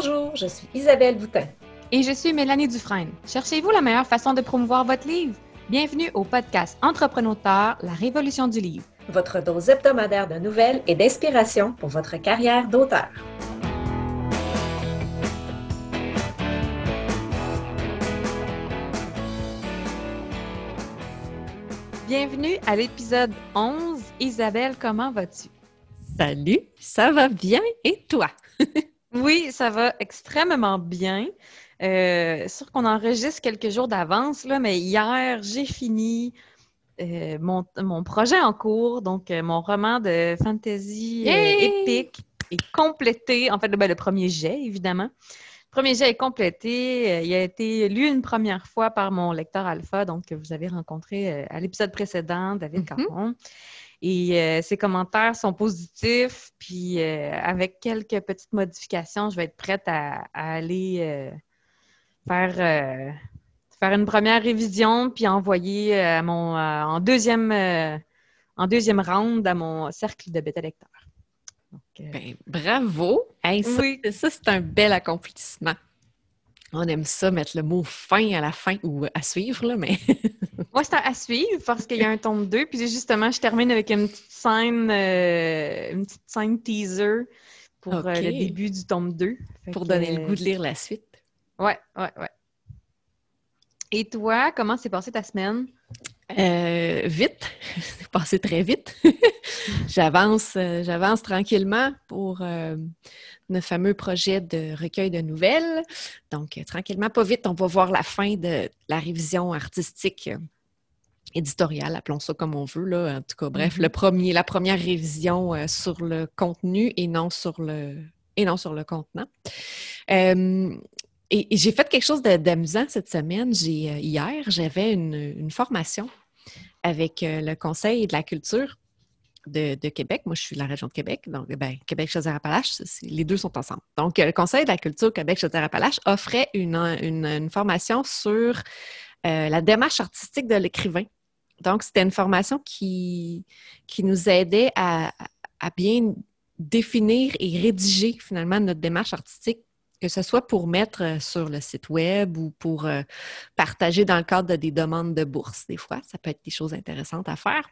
Bonjour, je suis Isabelle Boutin. Et je suis Mélanie Dufresne. Cherchez-vous la meilleure façon de promouvoir votre livre? Bienvenue au podcast Entrepreneur, la révolution du livre. Votre dose hebdomadaire de nouvelles et d'inspiration pour votre carrière d'auteur. Bienvenue à l'épisode 11. Isabelle, comment vas-tu? Salut, ça va bien et toi? oui, ça va extrêmement bien. Euh, sûr qu'on enregistre quelques jours d'avance, là, mais hier, j'ai fini euh, mon, projet en cours, donc euh, mon roman de fantasy épique est complété. En fait, ben, le premier jet, évidemment. Le premier jet est complété. Euh, il a été lu une première fois par mon lecteur alpha, donc que vous avez rencontré euh, à l'épisode précédent, David mm Caron. Et euh, ses commentaires sont positifs, puis avec quelques petites modifications, je vais être prête à, aller faire, faire une première révision, puis envoyer à mon, en, deuxième, en deuxième round à mon cercle de bêta-lecteurs. Euh, ben, bravo! ça, c'est un bel accomplissement. On aime ça, mettre le mot fin à la fin ou à suivre, là, mais. Moi, c'est à suivre parce qu'il y a un tome 2. Puis justement, je termine avec une petite scène, euh, une petite scène teaser pour euh, le début du tome 2. pour donner le goût de lire la suite. Ouais, ouais, ouais. Et toi, comment s'est passée ta semaine? Euh, vite, c'est passé très vite. j'avance, euh, j'avance tranquillement pour euh, le fameux projet de recueil de nouvelles. Donc, tranquillement, pas vite, on va voir la fin de la révision artistique éditoriale, appelons ça comme on veut. Là. En tout cas, bref, mm-hmm. le premier, la première révision sur le contenu et non sur le, et non sur le contenant. Et, j'ai fait quelque chose d'amusant cette semaine. Euh, hier, j'avais une, formation avec euh, le Conseil de la culture de, Québec. Moi, je suis de la région de Québec, donc ben, Québec-Chaudière-Appalaches, les deux sont ensemble. Donc, euh, le Conseil de la culture Québec-Chaudière-Appalaches offrait une, formation sur la démarche artistique de l'écrivain. Donc, c'était une formation qui, qui nous aidait à bien définir et rédiger finalement notre démarche artistique que ce soit pour mettre euh, sur le site web ou pour euh, partager dans le cadre de des demandes de bourse, des fois, ça peut être des choses intéressantes à faire.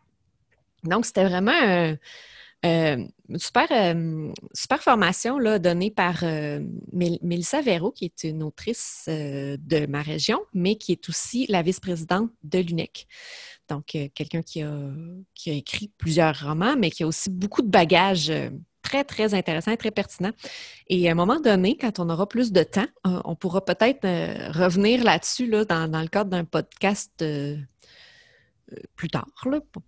Donc, c'était vraiment une super, super formation là, donnée par Mélissa Véro, qui est une autrice de ma région, mais qui est aussi la vice-présidente de l'UNEC. Donc, quelqu'un qui a, qui a écrit plusieurs romans, mais qui a aussi beaucoup de bagages très, très intéressant et très pertinent. Et à un moment donné, quand on aura plus de temps, euh, on pourra peut-être euh, revenir là-dessus là, dans, le cadre d'un podcast euh, plus tard,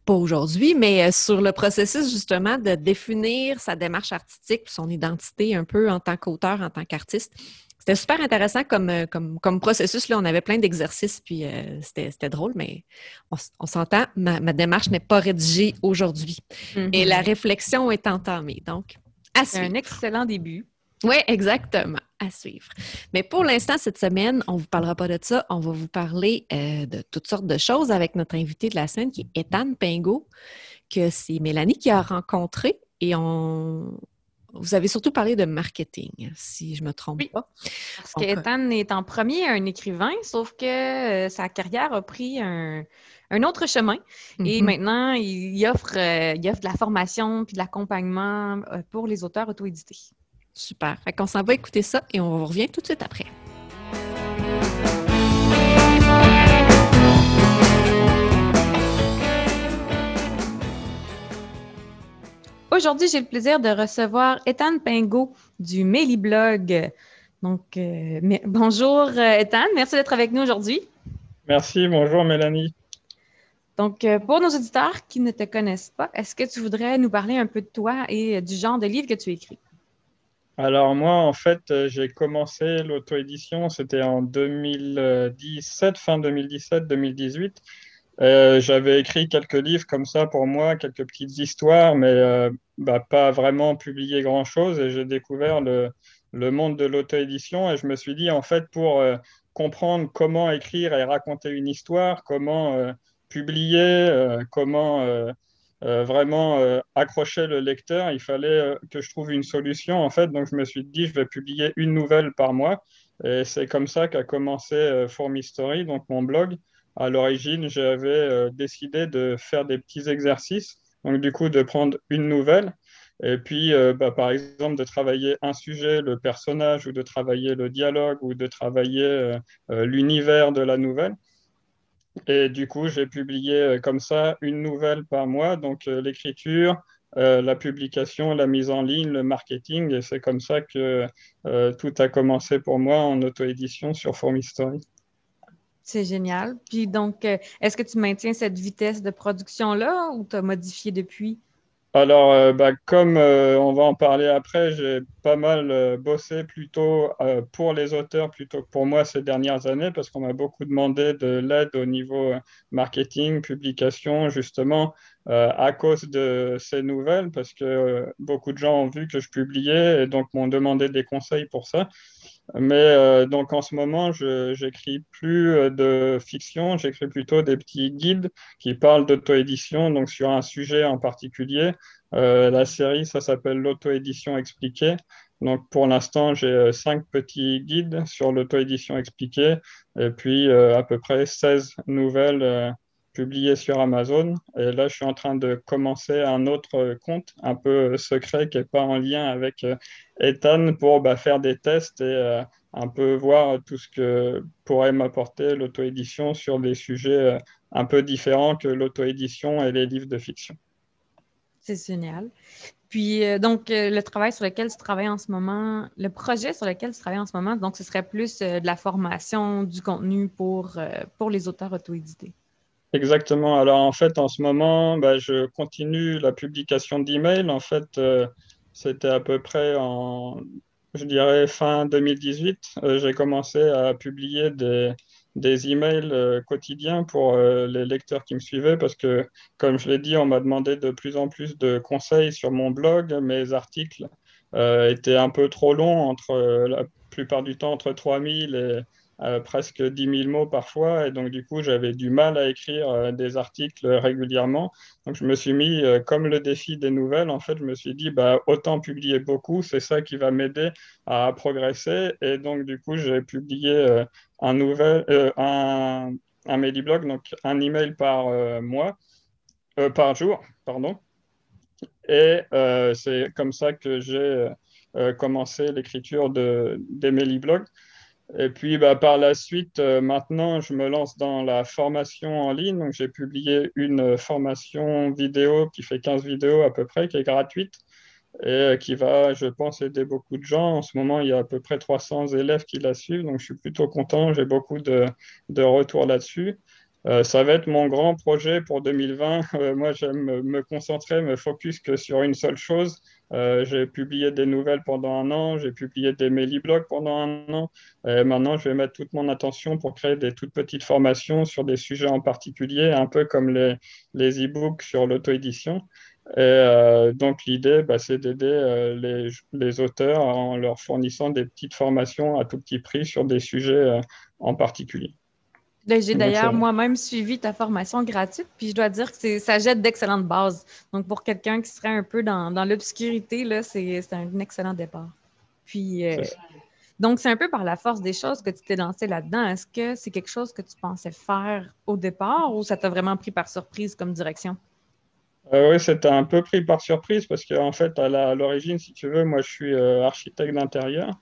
pas aujourd'hui, mais sur le processus justement de définir sa démarche artistique, son identité un peu en tant qu'auteur, en tant qu'artiste. C'était super intéressant comme, euh, comme, comme, processus. Là. On avait plein d'exercices, puis euh, c'était drôle, mais on, s'entend, ma, démarche n'est pas rédigée aujourd'hui. Et la mm-hmm. réflexion est entamée. Donc, à C'est un excellent début. Oui, exactement. À suivre. Mais pour l'instant, cette semaine, on ne vous parlera pas de ça. On va vous parler euh, de toutes sortes de choses avec notre invité de la semaine qui est Ethan Pingo, que c'est Mélanie qui a rencontré. Et on, vous avez surtout parlé de marketing, si je ne me trompe pas. Parce qu'Ethan est en premier un écrivain, sauf que euh, sa carrière a pris un, autre chemin. Et mhm. maintenant, il offre, euh, il offre de la formation puis de l'accompagnement euh, pour les auteurs auto-édités. Super. Fait qu'on s'en va écouter ça et on revient tout de suite après. Aujourd'hui, j'ai le plaisir de recevoir Ethan Pingot du Blog. Donc, euh, bonjour euh, Ethan, merci d'être avec nous aujourd'hui. Merci, bonjour Mélanie. Donc, euh, pour nos auditeurs qui ne te connaissent pas, est-ce que tu voudrais nous parler un peu de toi et du genre de livre que tu écris? Alors moi, en fait, j'ai commencé l'auto-édition, c'était en 2017, fin 2017-2018. Euh, j'avais écrit quelques livres comme ça pour moi, quelques petites histoires, mais euh, bah, pas vraiment publié grand-chose. Et j'ai découvert le, le, monde de l'auto-édition et je me suis dit, en fait, pour euh, comprendre comment écrire et raconter une histoire, comment publier, comment vraiment accrochait le lecteur. Il fallait que je trouve une solution, en fait. Donc, je me suis dit, je vais publier une nouvelle par mois. Et c'est comme ça qu'a commencé Story, donc mon blog. À l'origine, j'avais décidé de faire des petits exercices. Donc, du coup, de prendre une nouvelle et puis, euh, bah, par exemple, de travailler un sujet, le personnage, ou de travailler le dialogue, ou de travailler euh, euh, l'univers de la nouvelle. Et du coup, j'ai publié comme ça une nouvelle par mois, donc l'écriture, la publication, la mise en ligne, le marketing. Et c'est comme ça que tout a commencé pour moi en auto-édition sur Formistory. C'est génial. Puis donc, est-ce que tu maintiens cette vitesse de production-là ou tu as modifié depuis? Alors, euh, bah, comme euh, on va en parler après, j'ai pas mal euh, bossé plutôt pour les auteurs plutôt que pour moi ces dernières années parce qu'on m'a beaucoup demandé de l'aide au niveau marketing, publication, justement, à cause de ces nouvelles parce que beaucoup de gens ont vu que je publiais et donc m'ont demandé des conseils pour ça. Mais euh, donc en ce moment, je j'écris plus euh, de fiction, j'écris plutôt des petits guides qui parlent d'auto-édition, donc sur un sujet en particulier. Euh, la série, ça s'appelle l'auto-édition expliquée. Donc pour l'instant, j'ai cinq petits guides sur l'auto-édition expliquée et puis à peu près 16 nouvelles publiées sur Amazon. Et là, je suis en train de commencer un autre compte un peu secret qui n'est pas en lien avec Ethan pour bah, faire des tests et euh, un peu voir tout ce que pourrait m'apporter l'auto-édition sur des sujets euh, un peu différents que l'auto-édition et les livres de fiction. C'est génial. Puis, euh, donc, le travail sur lequel tu travailles en ce moment, le projet sur lequel tu travailles en ce moment, donc, ce serait plus de la formation du contenu pour, pour les auteurs auto-édités. Exactement. Alors, en fait, en ce moment, bah, je continue la publication d'emails. En fait, c'était à peu près en, je dirais, fin 2018. Euh, j'ai commencé à publier des, des emails euh, quotidiens pour euh, les lecteurs qui me suivaient parce que, comme je l'ai dit, on m'a demandé de plus en plus de conseils sur mon blog. Mes articles étaient un peu trop longs, entre, la plupart du temps entre 3000 et presque 10 000 mots parfois, et donc du coup j'avais du mal à écrire euh, des articles régulièrement. Donc je me suis mis, euh, comme le défi des nouvelles, en fait je me suis dit bah, autant publier beaucoup, c'est ça qui va m'aider à progresser, et donc du coup j'ai publié euh, un, nouvel, un, un Mediblog, donc un email par mois, par jour, pardon. Et c'est comme ça que j'ai commencé l'écriture de, des Meliblogs. Et puis, bah, par la suite, euh, maintenant, je me lance dans la formation en ligne. Donc, j'ai publié une formation vidéo qui fait 15 vidéos à peu près, qui est gratuite et euh, qui va, je pense, aider beaucoup de gens. En ce moment, il y a à peu près 300 élèves qui la suivent, donc je suis plutôt content. J'ai beaucoup de, de retours là-dessus. Euh, ça va être mon grand projet pour 2020. moi, j'aime me concentrer, me focus que sur une seule chose, euh, j'ai publié des nouvelles pendant un an, j'ai publié des mail-blogs pendant un an. Et maintenant, je vais mettre toute mon attention pour créer des toutes petites formations sur des sujets en particulier, un peu comme les, les e-books sur l'auto-édition. Et euh, donc, l'idée, bah, c'est d'aider euh, les, les, auteurs en leur fournissant des petites formations à tout petit prix sur des sujets en particulier. J'ai d'ailleurs moi-même suivi ta formation gratuite, puis je dois dire que ça jette d'excellentes bases. Donc, pour quelqu'un qui serait un peu dans, dans l'obscurité, c'est un excellent départ. Puis, euh, donc, c'est un peu par la force des choses que tu t'es lancé là-dedans. Est-ce que c'est quelque chose que tu pensais faire au départ ou ça t'a vraiment pris par surprise comme direction? Euh, oui, c'était un peu pris par surprise parce qu'en fait, à l'origine, si tu veux, moi, je suis euh, architecte d'intérieur.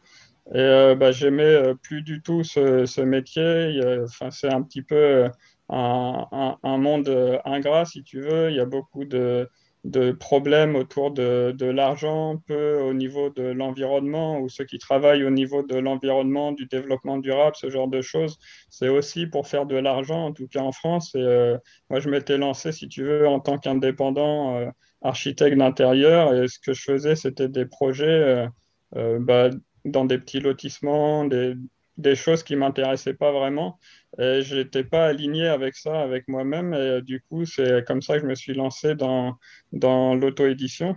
Et euh, bah, j'aimais euh, plus du tout ce, métier. Enfin, c'est un petit peu euh, un, un, monde ingrat, si tu veux. Il y a beaucoup de, de problèmes autour de, de l'argent, peu au niveau de l'environnement, ou ceux qui travaillent au niveau de l'environnement, du développement durable, ce genre de choses. C'est aussi pour faire de l'argent, en tout cas en France. Et moi, je m'étais lancé, si tu veux, en tant qu'indépendant architecte d'intérieur. Et ce que je faisais, c'était des projets. Bah, dans des petits lotissements, des, choses qui ne m'intéressaient pas vraiment. Et je n'étais pas aligné avec ça, avec moi-même. Et du coup, c'est comme ça que je me suis lancé dans, dans l'auto-édition.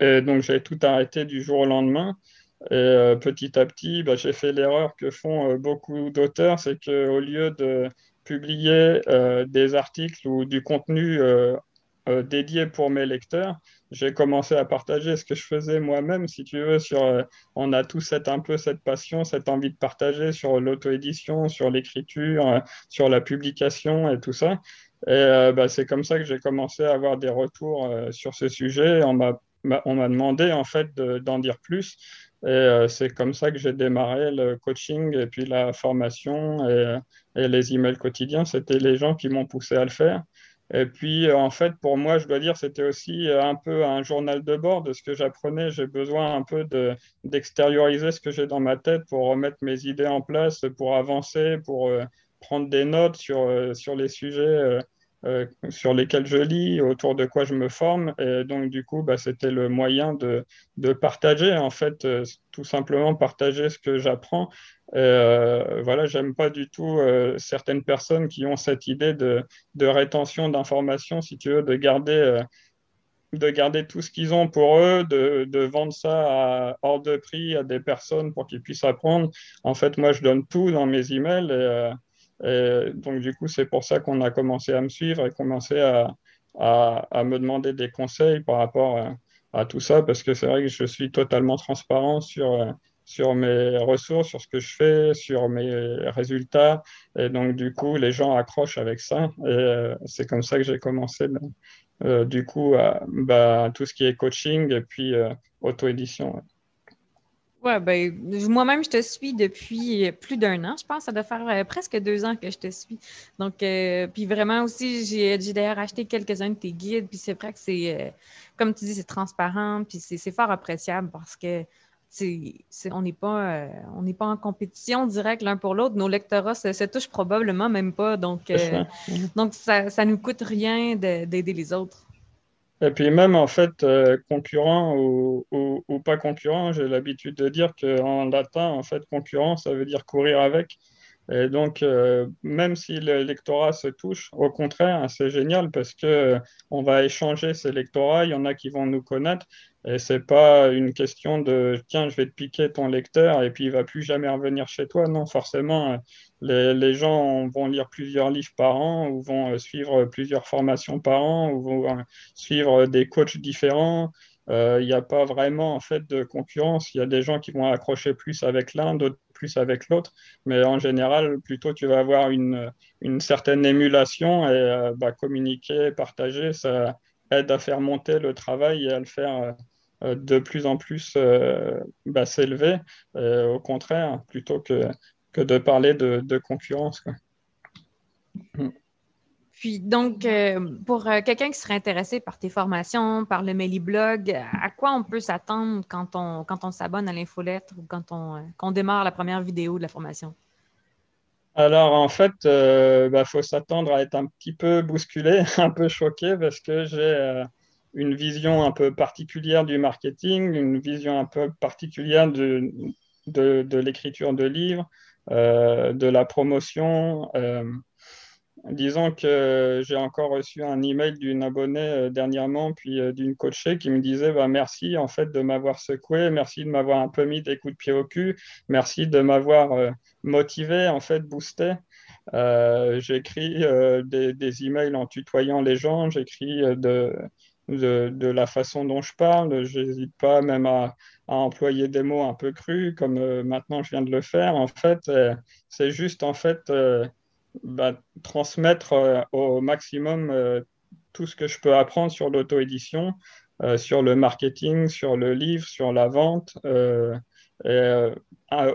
Et donc, j'ai tout arrêté du jour au lendemain. Et euh, petit à petit, bah, j'ai fait l'erreur que font euh, beaucoup d'auteurs, c'est qu'au lieu de publier euh, des articles ou du contenu dédié pour mes lecteurs, j'ai commencé à partager ce que je faisais moi-même, si tu veux, sur, on a tous cette, un peu cette passion, cette envie de partager sur l'auto-édition, sur l'écriture, sur la publication et tout ça. Et bah, c'est comme ça que j'ai commencé à avoir des retours sur ce sujet. On m'a on m'a demandé en fait d'en dire plus. Et euh, c'est comme ça que j'ai démarré le coaching et puis la formation et, les emails quotidiens. C'était les gens qui m'ont poussé à le faire. Et puis, euh, en fait, pour moi, je dois dire, c'était aussi un peu un journal de bord de ce que j'apprenais. J'ai besoin un peu d'extérioriser ce que j'ai dans ma tête pour remettre mes idées en place, pour avancer, pour euh, prendre des notes sur, sur les sujets euh, sur lesquels je lis, autour de quoi je me forme. Et donc, du coup, bah, c'était le moyen de, partager, en fait, euh, tout simplement partager ce que j'apprends. Euh, voilà, j'aime pas du tout certaines personnes qui ont cette idée de, de rétention d'informations, si tu veux, de garder de garder tout ce qu'ils ont pour eux, de, vendre ça à, hors de prix à des personnes pour qu'ils puissent apprendre. En fait, moi, je donne tout dans mes emails et donc, du coup, c'est pour ça qu'on a commencé à me suivre et commencé à, me demander des conseils par rapport à, tout ça, parce que c'est vrai que je suis totalement transparent sur, sur mes ressources, sur ce que je fais, sur mes résultats. Et donc, du coup, les gens accrochent avec ça. Et euh, c'est comme ça que j'ai commencé, euh, du coup, bah, tout ce qui est coaching et puis euh, auto-édition. Ben, moi-même, je te suis depuis plus d'un an, je pense. Ça doit faire euh, presque deux ans que je te suis. Donc, euh, puis vraiment aussi, j'ai d'ailleurs acheté quelques-uns de tes guides. Puis c'est vrai que c'est, euh, comme tu dis, c'est transparent. Puis c'est fort appréciable parce que c'est, on n'est pas, on n'est pas en compétition directe l'un pour l'autre. Nos lectorats se, se, touchent probablement même pas. Donc, donc ça, ça nous coûte rien d'aider les autres. Et puis même en fait, euh, concurrent ou, ou, pas concurrent, j'ai l'habitude de dire qu'en latin, en fait, concurrent, ça veut dire courir avec. Et donc, euh, même si l'électorat se touche, au contraire, c'est génial parce que euh, on va échanger ces lectorats. Il y en a qui vont nous connaître. Et c'est pas une question de tiens, je vais te piquer ton lecteur et puis il va plus jamais revenir chez toi. Non, forcément, les, les gens vont lire plusieurs livres par an ou vont suivre plusieurs formations par an ou vont suivre des coachs différents. Il n'y a pas vraiment en fait de concurrence. Il y a des gens qui vont accrocher plus avec l'un, d'autres avec l'autre. Mais en général, plutôt, tu vas avoir une, une certaine émulation et euh, bah, communiquer, partager, ça aide à faire monter le travail et à le faire euh, de plus en plus euh, bah, s'élever. au contraire, plutôt que, que de parler de, concurrence. Puis donc, euh, pour euh, quelqu'un qui serait intéressé par tes formations, par le Blog, à quoi on peut s'attendre quand on, s'abonne à l'infolettre ou quand on, euh, démarre la première vidéo de la formation? Alors, en fait, il bah, faut s'attendre à être un petit peu bousculé, un peu choqué, parce que j'ai une vision un peu particulière du marketing, une vision un peu particulière de l'écriture de livres, de la promotion. Disons que j'ai encore reçu un email d'une abonnée euh, dernièrement, puis euh, d'une coachée qui me disait bah, merci en fait de m'avoir secoué, merci de m'avoir un peu mis des coups de pied au cul, merci de m'avoir euh, motivé, en fait boosté. j'écris des, emails en tutoyant les gens, j'écris de, la façon dont je parle, j'hésite pas même à, employer des mots un peu crus comme maintenant je viens de le faire. En fait, c'est juste en fait bah, transmettre euh, au maximum euh, tout ce que je peux apprendre sur l'auto-édition, euh, sur le marketing, sur le livre, sur la vente.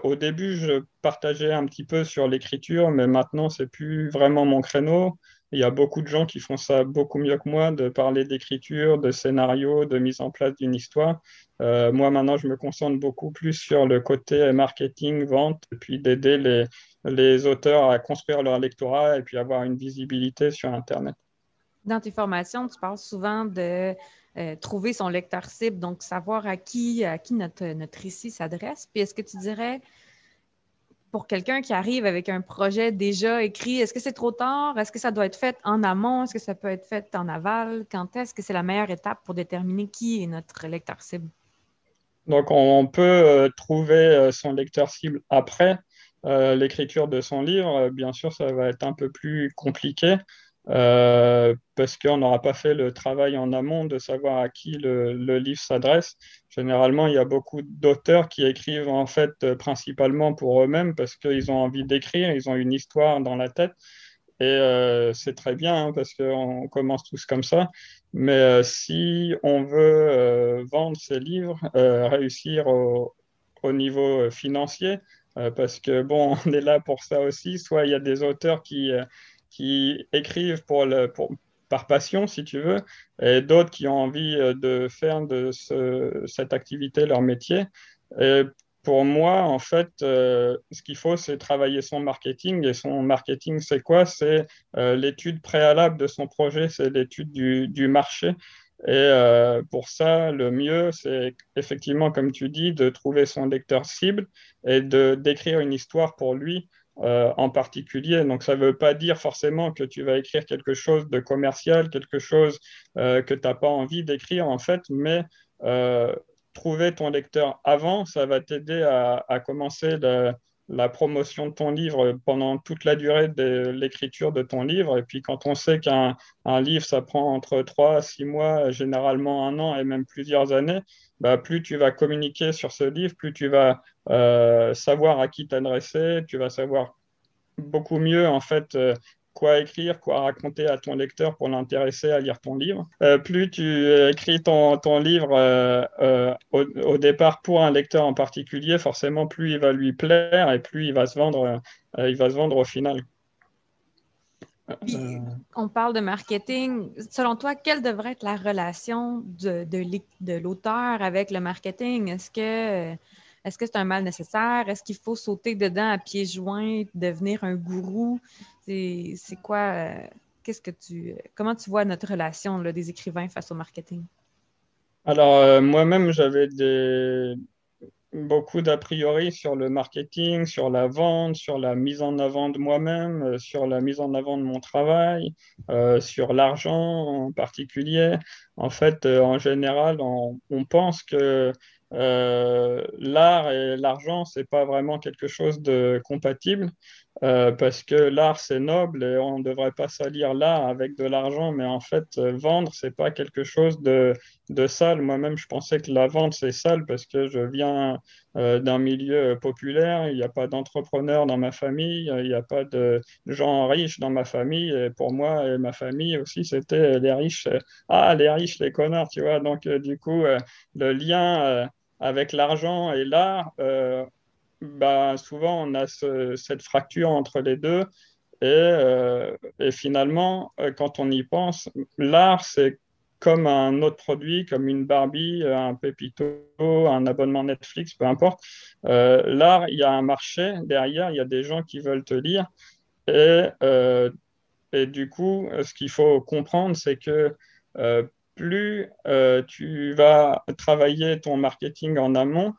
au début, je partageais un petit peu sur l'écriture, mais maintenant, c'est plus vraiment mon créneau. Il y a beaucoup de gens qui font ça beaucoup mieux que moi, de parler d'écriture, de scénario, de mise en place d'une histoire. Moi, maintenant, je me concentre beaucoup plus sur le côté marketing, vente, et puis d'aider les, les auteurs à construire leur lectorat et puis avoir une visibilité sur Internet. Dans tes formations, tu parles souvent de euh, trouver son lecteur cible, donc savoir à qui, à qui notre, notre récit s'adresse. Puis est-ce que tu dirais pour quelqu'un qui arrive avec un projet déjà écrit, est-ce que c'est trop tard? Est-ce que ça doit être fait en amont? Est-ce que ça peut être fait en aval? Quand est-ce que c'est la meilleure étape pour déterminer qui est notre lecteur cible? Donc, on peut euh, trouver euh, son lecteur cible après euh, l'écriture de son livre. Bien sûr, ça va être un peu plus compliqué. parce qu'on n'aura pas fait le travail en amont de savoir à qui le, livre s'adresse. Généralement, il y a beaucoup d'auteurs qui écrivent en fait principalement pour eux-mêmes parce qu'ils ont envie d'écrire, ils ont une histoire dans la tête. Et euh, c'est très bien hein, parce qu'on commence tous comme ça. Mais euh, si on veut euh, vendre ses livres, réussir au, niveau financier, parce que bon, on est là pour ça aussi. Soit il y a des auteurs qui, qui écrivent par passion, si tu veux, et d'autres qui ont envie de faire de ce, cette activité leur métier. Et pour moi, en fait, euh, ce qu'il faut, c'est travailler son marketing. Et son marketing, c'est quoi? C'est euh, l'étude préalable de son projet, c'est l'étude du, marché. Et euh, pour ça, le mieux, c'est effectivement, comme tu dis, de trouver son lecteur cible et de d'écrire une histoire pour lui en particulier. Donc, ça ne veut pas dire forcément que tu vas écrire quelque chose de commercial, quelque chose que tu n'as pas envie d'écrire, en fait, mais trouver ton lecteur avant, ça va t'aider à, commencer promotion de ton livre pendant toute la durée de l'écriture de ton livre. Et puis quand on sait qu'un livre, ça prend entre 3 6 mois, généralement un an et même plusieurs années, bah, plus tu vas communiquer sur ce livre, plus tu vas euh, savoir à qui t'adresser, tu vas savoir beaucoup mieux en fait euh, quoi écrire, quoi raconter à ton lecteur pour l'intéresser à lire ton livre. Euh, plus tu écris ton, ton livre euh, euh, au, départ pour un lecteur en particulier, forcément, plus il va lui plaire et plus il va se vendre, il va se vendre au final. on parle de marketing. Selon toi, quelle devrait être la relation de, de, de l'auteur avec le marketing? Est-ce que est-ce que c'est un mal nécessaire? Est-ce qu'il faut sauter dedans à pieds joints, devenir un gourou? C'est quoi, euh, qu'est-ce que tu, comment tu vois notre relation des écrivains face au marketing? Alors, euh, moi-même, j'avais beaucoup d'a priori sur le marketing, sur la vente, sur la mise en avant de moi-même, euh, sur la mise en avant de mon travail, sur l'argent en particulier. En fait, en général, on, on pense que l'art et l'argent, c'est pas vraiment quelque chose de compatible. Euh, parce que l'art c'est noble et on ne devrait pas salir l'art avec de l'argent, mais en fait euh, vendre c'est pas quelque chose de, de sale. Moi-même je pensais que la vente c'est sale parce que je viens euh, d'un milieu populaire, il n'y a pas d'entrepreneurs dans ma famille, il n'y a pas de gens riches dans ma famille et pour moi et ma famille aussi c'était les riches, ah les riches les connards, tu vois. Donc du coup le lien avec l'argent et l'art bah, souvent on a cette fracture entre les deux. Et, euh, finalement, euh, quand on y pense, l'art, c'est comme un autre produit, comme une Barbie, un Pépito, un abonnement Netflix, peu importe. Euh, l'art, il y a un marché derrière, il y a des gens qui veulent te lire. Et, et du coup, ce qu'il faut comprendre, c'est que plus tu vas travailler ton marketing en amont,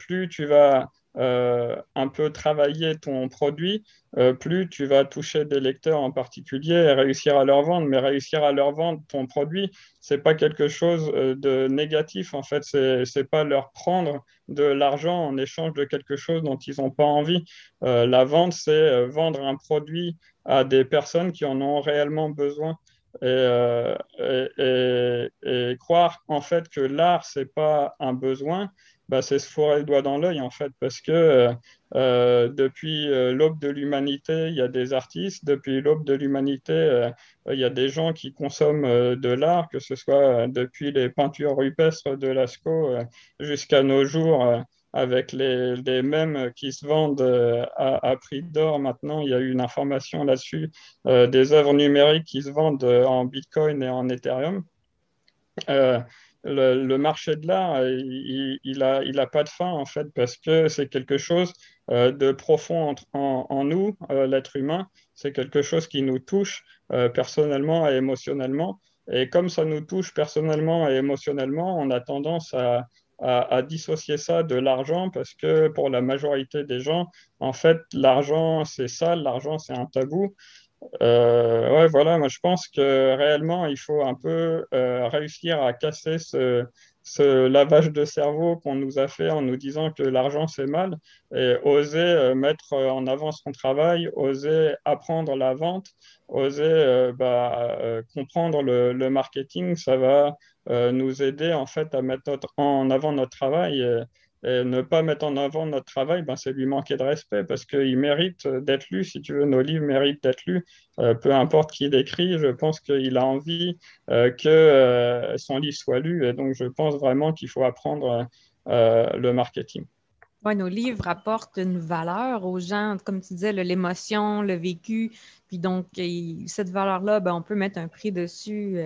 plus tu vas euh, un peu travailler ton produit, euh, plus tu vas toucher des lecteurs en particulier et réussir à leur vendre. Mais réussir à leur vendre ton produit, c'est pas quelque chose euh, de négatif. En fait, c'est pas leur prendre de l'argent en échange de quelque chose dont ils n'ont pas envie. la vente, c'est vendre un produit à des personnes qui en ont réellement besoin. Et, et, et, croire en fait que l'art c'est pas un besoin bah, c'est se fourrer le doigt dans l'œil, en fait, parce que euh, euh, depuis euh, l'aube de l'humanité, il y a des artistes, depuis l'aube de l'humanité, il y a des gens qui consomment de l'art, que ce soit depuis les peintures rupestres de Lascaux jusqu'à nos jours avec les, les, mêmes qui se vendent à, prix d'or. Maintenant, il y a eu une information là-dessus, des œuvres numériques qui se vendent en Bitcoin et en Ethereum le, marché de l'art, il n'a il a pas de fin, en fait, parce que c'est quelque chose euh, de profond en, nous, euh, l'être humain. C'est quelque chose qui nous touche euh, personnellement et émotionnellement. Et comme ça nous touche personnellement et émotionnellement, on a tendance à, à dissocier ça de l'argent parce que pour la majorité des gens, en fait, l'argent, c'est ça, l'argent, c'est un tabou. Ouais, voilà, moi je pense que réellement, il faut un peu réussir à casser ce, lavage de cerveau qu'on nous a fait en nous disant que l'argent c'est mal et oser euh, mettre en avant son travail, oser apprendre la vente, oser euh, bah, euh, comprendre le, marketing, ça va nous aider en fait à mettre en avant notre travail. Ne pas mettre en avant notre travail, ben, c'est lui manquer de respect parce qu'il mérite d'être lu. Si tu veux, nos livres méritent d'être lus. Euh, peu importe qui l'écrit, je pense qu'il a envie euh, que euh, son livre soit lu. Et donc, je pense vraiment qu'il faut apprendre le marketing. Oui, nos livres apportent une valeur aux gens, comme tu disais, l'émotion, le vécu. Puis donc, cette valeur-là, ben, on peut mettre un prix dessus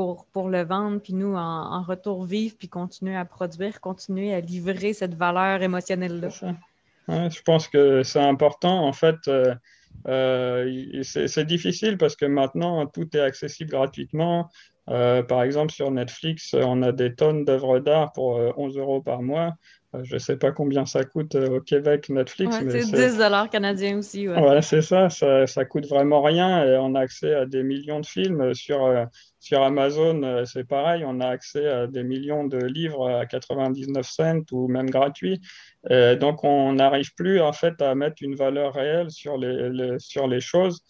pour, pour le vendre, puis nous, en, retour vivre, puis continuer à produire, continuer à livrer cette valeur émotionnelle-là. je pense que c'est important. En fait, euh, euh, c'est difficile parce que maintenant, tout est accessible gratuitement. Euh, par exemple, sur Netflix, on a des tonnes d'œuvres d'art pour 11 euros par mois. Je ne sais pas combien ça coûte au Québec, Netflix. c'est 10 dollars canadiens aussi. Ouais, c'est ça, ça, ça coûte vraiment rien et on a accès à des millions de films. Sur, sur Amazon, c'est pareil, on a accès à des millions de livres à 99 cents ou même gratuits. donc on n'arrive plus en fait à mettre une valeur réelle sur les, sur les choses.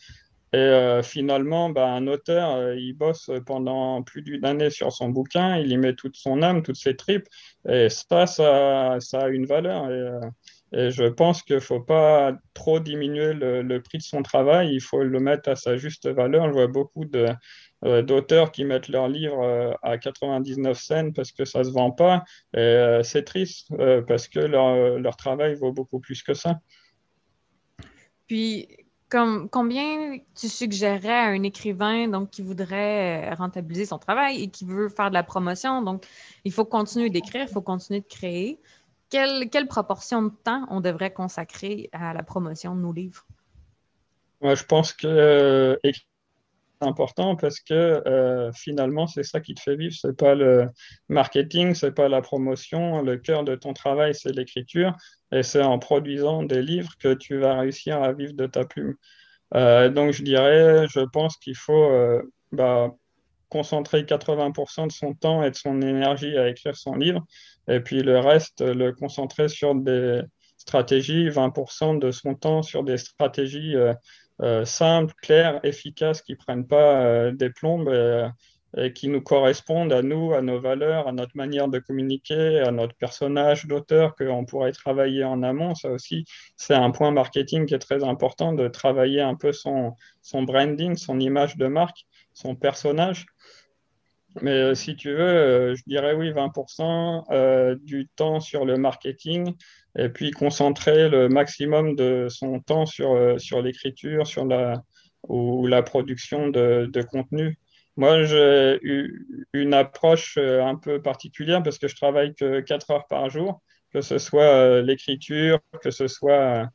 Et euh, finalement, bah, un auteur, euh, il bosse pendant plus d'une année sur son bouquin, il y met toute son âme, toutes ses tripes, et ça, ça, a une valeur. Et, euh, et je pense qu'il ne faut pas trop diminuer le, le, prix de son travail, il faut le mettre à sa juste valeur. Je vois beaucoup de, d'auteurs qui mettent leurs livres à 99 cents parce que ça ne se vend pas, et c'est triste parce que leur, leur travail vaut beaucoup plus que ça. Puis, combien tu suggérerais à un écrivain donc, qui voudrait euh, rentabiliser son travail et qui veut faire de la promotion? Donc, il faut continuer d'écrire, il faut continuer de créer. Quelle, quelle, proportion de temps on devrait consacrer à la promotion de nos livres? Moi, je pense que euh, important parce que euh, finalement, c'est ça qui te fait vivre. C'est pas le marketing, c'est pas la promotion. Le cœur de ton travail, c'est l'écriture. Et c'est en produisant des livres que tu vas réussir à vivre de ta plume. Euh, donc, je dirais, je pense qu'il faut euh, bah, concentrer 80% de son temps et de son énergie à écrire son livre, et puis le reste, le concentrer sur des stratégies, 20% de son temps sur des stratégies simples, claires, efficaces, qui ne prennent pas des plombes et qui nous correspondent à nous, à nos valeurs, à notre manière de communiquer, à notre personnage d'auteur qu'on pourrait travailler en amont. Ça aussi, c'est un point marketing qui est très important de travailler un peu son, son branding, son image de marque, son personnage. Mais euh, si tu veux, euh, je dirais oui, 20% euh, du temps sur le marketing et puis concentrer le maximum de son temps sur, sur l'écriture, sur la, ou la production de, de contenu. Moi, j'ai eu une approche un peu particulière parce que je travaille que 4 heures par jour, que ce soit l'écriture, que ce soit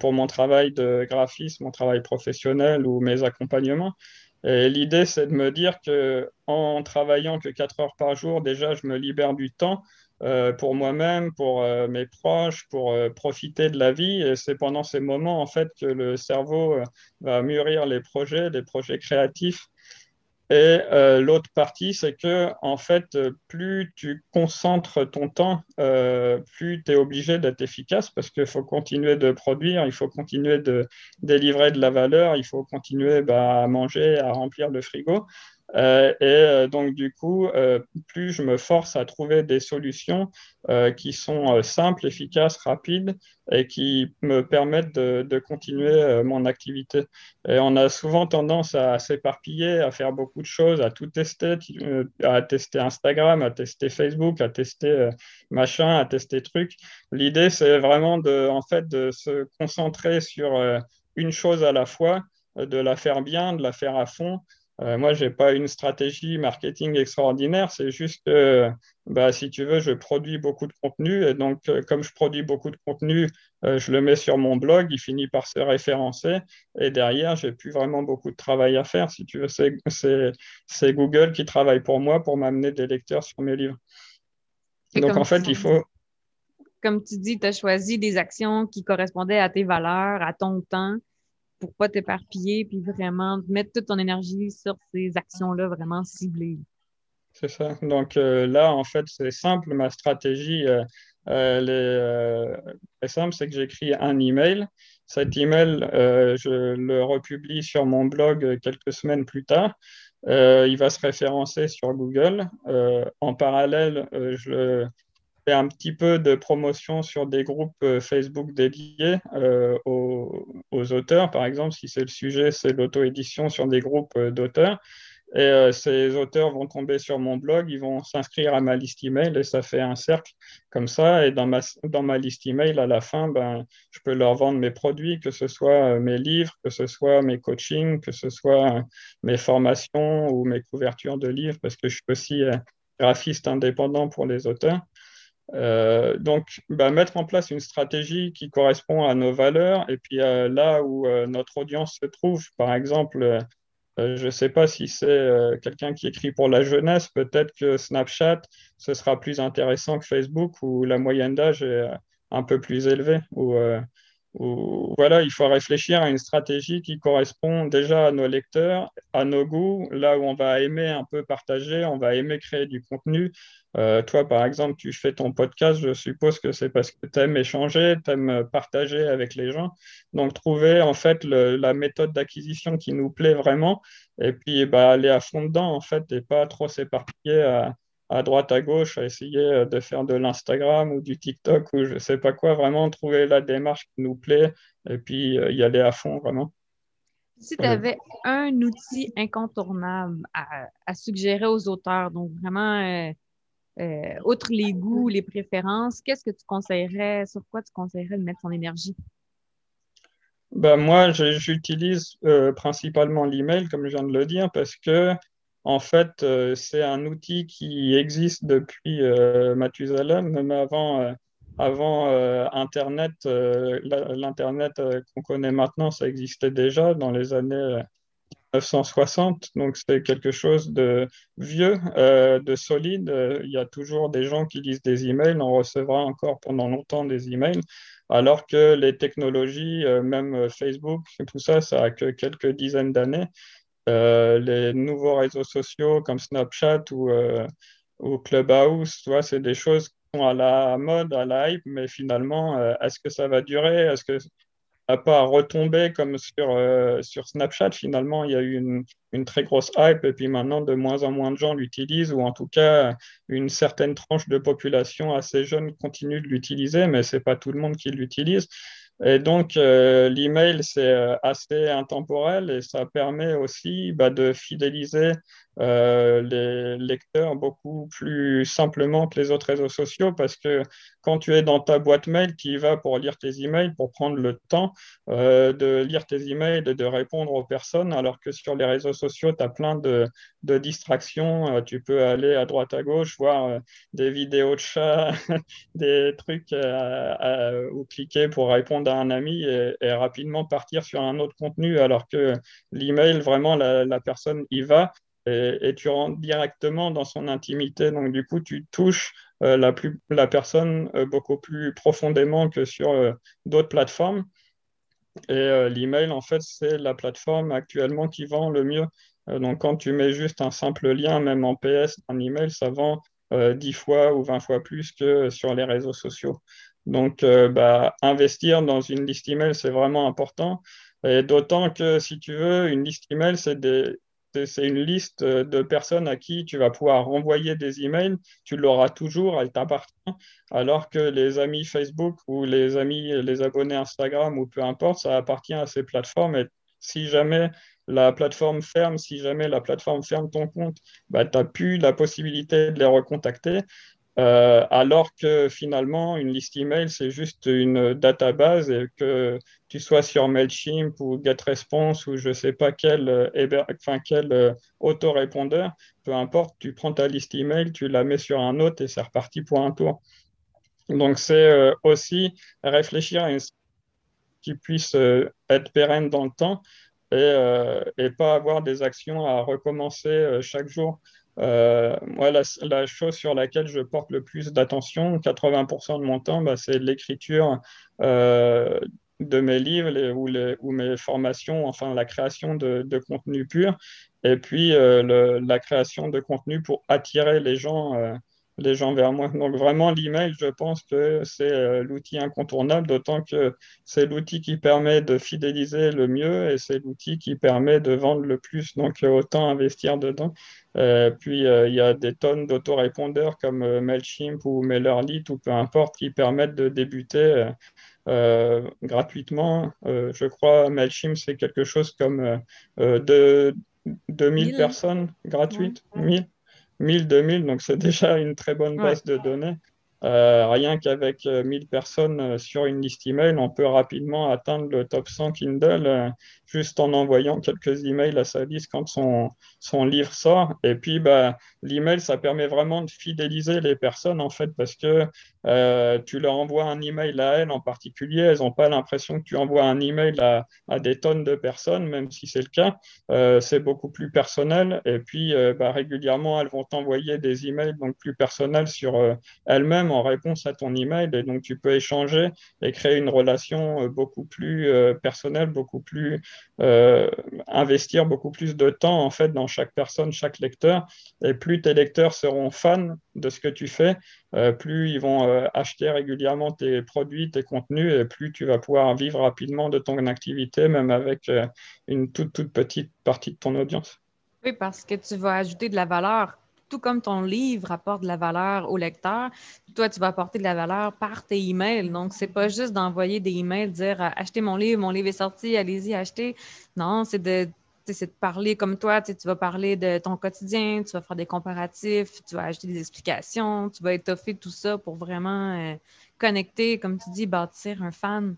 pour mon travail de graphisme, mon travail professionnel ou mes accompagnements. Et l'idée, c'est de me dire que en travaillant que 4 heures par jour, déjà, je me libère du temps pour moi-même, pour mes proches, pour profiter de la vie. Et c'est pendant ces moments, en fait, que le cerveau va mûrir les projets, les projets créatifs et euh, l'autre partie, c'est que en fait, plus tu concentres ton temps, euh, plus tu es obligé d'être efficace parce qu'il faut continuer de produire, il faut continuer de délivrer de la valeur, il faut continuer bah, à manger, à remplir le frigo. Euh, et euh, donc, du coup, euh, plus je me force à trouver des solutions qui sont simples, efficaces, rapides et qui me permettent de, continuer mon activité. Et on a souvent tendance à s'éparpiller, à faire beaucoup de choses, à tout tester, à tester Instagram, à tester Facebook, à tester machin, à tester trucs. L'idée, c'est vraiment de, en fait, de se concentrer sur une chose à la fois, de la faire bien, de la faire à fond euh, moi, je n'ai pas une stratégie marketing extraordinaire, c'est juste que, bah, si tu veux, je produis beaucoup de contenu. Et donc, euh, comme je produis beaucoup de contenu, euh, je le mets sur mon blog, il finit par se référencer. Et derrière, j'ai plus vraiment beaucoup de travail à faire. Si tu veux, c'est Google qui travaille pour moi pour m'amener des lecteurs sur mes livres. Donc, en fait, il faut. Comme tu dis, tu as choisi des actions qui correspondaient à tes valeurs, à ton temps pour pas t'éparpiller, puis vraiment mettre toute ton énergie sur ces actions-là vraiment ciblées. C'est ça. Donc là, en fait, c'est simple. Ma stratégie, elle est simple, c'est que j'écris un email. Cet email, je le republie sur mon blog quelques semaines plus tard. il va se référencer sur Google. en parallèle, je un petit peu de promotion sur des groupes Facebook dédiés aux, aux, auteurs. Par exemple, si c'est le sujet, c'est l'auto-édition sur des groupes d'auteurs. Et euh, ces auteurs vont tomber sur mon blog, ils vont s'inscrire à ma liste email et ça fait un cercle comme ça. Et dans ma, dans ma liste email, à la fin, ben, je peux leur vendre mes produits, que ce soit euh, mes livres, que ce soit mes coachings, que ce soit euh, mes formations ou mes couvertures de livres, parce que je suis aussi graphiste indépendant pour les auteurs. Donc, ben, mettre en place une stratégie qui correspond à nos valeurs et puis là où notre audience se trouve, par exemple, euh, je ne sais pas si c'est euh, quelqu'un qui écrit pour la jeunesse, peut-être que Snapchat, ce sera plus intéressant que Facebook où la moyenne d'âge est euh, un peu plus élevée. Voilà, il faut réfléchir à une stratégie qui correspond déjà à nos lecteurs, à nos goûts, là où on va aimer un peu partager, on va aimer créer du contenu. Euh, toi, par exemple, tu fais ton podcast, je suppose que c'est parce que tu aimes échanger, tu aimes partager avec les gens. Donc, trouver en fait la méthode d'acquisition qui nous plaît vraiment et puis bah, aller à fond dedans en fait et pas trop s'éparpiller à à droite, à gauche, à essayer euh, de faire de l'Instagram ou du TikTok ou je ne sais pas quoi, vraiment trouver la démarche qui nous plaît et puis euh, y aller à fond, vraiment. Si tu avais un outil incontournable à, suggérer aux auteurs, donc vraiment, euh, outre les goûts, les préférences, qu'est-ce que tu conseillerais, sur quoi tu conseillerais de mettre son énergie? Ben moi, j'utilise principalement l'email, comme je viens de le dire, parce que en fait, euh, c'est un outil qui existe depuis euh, Mathusalem, même avant, euh, Internet. L'Internet qu'on connaît maintenant, ça existait déjà dans les années 1960. Donc, c'est quelque chose de vieux, de solide. Il y a toujours des gens qui lisent des emails. On recevra encore pendant longtemps des emails. Alors que les technologies, même Facebook, tout ça, ça a que quelques dizaines d'années. Euh, les nouveaux réseaux sociaux comme Snapchat ou, euh, ou Clubhouse, tu vois, c'est des choses qui sont à la mode, à la hype, mais finalement, euh, est-ce que ça va durer? Est-ce que va pas retomber comme sur, sur Snapchat? Finalement, il y a eu une, une, très grosse hype et puis maintenant, de moins en moins de gens l'utilisent ou en tout cas, une certaine tranche de population assez jeune continue de l'utiliser, mais c'est pas tout le monde qui l'utilise. Et donc, euh, l'email, c'est euh, assez intemporel et ça permet aussi bah, de fidéliser euh, les lecteurs beaucoup plus simplement que les autres réseaux sociaux parce que quand tu es dans ta boîte mail, tu y vas pour lire tes emails, pour prendre le temps euh, de lire tes emails et de répondre aux personnes, alors que sur les réseaux sociaux, tu as plein de, distractions. Euh, tu peux aller à droite à gauche, voir des vidéos de chats, des trucs ou cliquer pour répondre à un ami et, rapidement partir sur un autre contenu, alors que l'email, vraiment, la personne y va et, tu rentres directement dans son intimité. Donc, du coup, tu touches euh, la, plus, la, personne euh, beaucoup plus profondément que sur euh, d'autres plateformes. Et l'email, en fait, c'est la plateforme actuellement qui vend le mieux. donc, quand tu mets juste un simple lien, même en PS, un email, ça vend 10 fois ou 20 fois plus que sur les réseaux sociaux. Donc, bah, investir dans une liste email, c'est vraiment important. Et d'autant que, si tu veux, une liste email, c'est des, c'est une liste de personnes à qui tu vas pouvoir renvoyer des emails. Tu l'auras toujours, elle t'appartient. Alors que les amis Facebook ou les amis, les abonnés Instagram ou peu importe, ça appartient à ces plateformes. Et si jamais la plateforme ferme, si jamais la plateforme ferme ton compte, bah, tu n'as plus la possibilité de les recontacter. Euh, alors que finalement, une liste email, c'est juste une database et que tu sois sur MailChimp ou GetResponse ou je ne sais pas quel, euh, quel euh, autorépondeur, peu importe, tu prends ta liste email, tu la mets sur un autre et c'est reparti pour un tour. Donc, c'est aussi réfléchir à une qui puisse être pérenne dans le temps et, et pas avoir des actions à recommencer chaque jour. Euh, moi, la, chose sur laquelle je porte le plus d'attention, 80% de mon temps, bah, c'est l'écriture euh, de mes livres ou, mes formations, enfin la création de, de contenu pur, et puis la création de contenu pour attirer les gens les gens vers moi. Donc vraiment, l'email, je pense que c'est euh, l'outil incontournable, d'autant que c'est l'outil qui permet de fidéliser le mieux et c'est l'outil qui permet de vendre le plus. Donc euh, autant investir dedans. Euh, puis il y a des tonnes d'autorépondeurs comme Mailchimp ou MailerLite ou peu importe qui permettent de débuter. gratuitement. je crois Mailchimp, c'est quelque chose comme de 2000 personnes gratuites. 1000 1000, 2000, donc c'est déjà une très bonne base de données. Euh, rien qu'avec 1000 euh, personnes euh, sur une liste email, on peut rapidement atteindre le top 100 Kindle juste en envoyant quelques emails à sa liste quand son, son livre sort. Et puis, bah, l'email, ça permet vraiment de fidéliser les personnes, en fait, parce que tu leur envoies un email à elles en particulier, elles n'ont pas l'impression que tu envoies un email à, à, des tonnes de personnes, même si c'est le cas. c'est beaucoup plus personnel. Et puis, bah, régulièrement, elles vont t'envoyer des emails donc plus personnels sur elles-mêmes en réponse à ton email. Et donc, tu peux échanger et créer une relation euh, beaucoup plus euh, personnelle, beaucoup plus euh, investir beaucoup plus de temps en fait dans chaque personne, chaque lecteur. Et plus tes lecteurs seront fans de ce que tu fais, plus ils vont acheter régulièrement tes produits, tes contenus, et plus tu vas pouvoir vivre rapidement de ton activité, même avec une toute, toute petite partie de ton audience. Oui, parce que tu vas ajouter de la valeur tout comme ton livre apporte de la valeur au lecteur, toi, tu vas apporter de la valeur par tes emails. Donc, c'est pas juste d'envoyer des emails, dire achetez mon livre, mon livre est sorti, allez-y, achetez. Non, c'est de, de parler comme toi. Tu vas parler de ton quotidien, tu vas faire des comparatifs, tu vas ajouter des explications, tu vas étoffer tout ça pour vraiment euh, connecter, comme tu dis, bâtir un fan.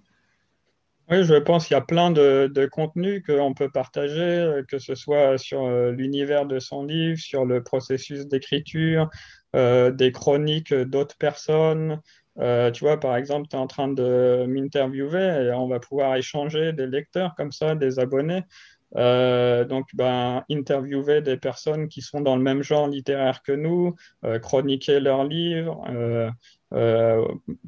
Oui, je pense qu'il y a plein de, de contenus qu'on peut partager, euh, que ce soit sur euh, l'univers de son livre, sur le processus d'écriture, euh, des chroniques d'autres personnes. tu vois, par exemple, tu es en train de m'interviewer et on va pouvoir échanger des lecteurs comme ça, des abonnés. Donc, ben, interviewer des personnes qui sont dans le même genre littéraire que nous, chroniquer leurs livres, euh,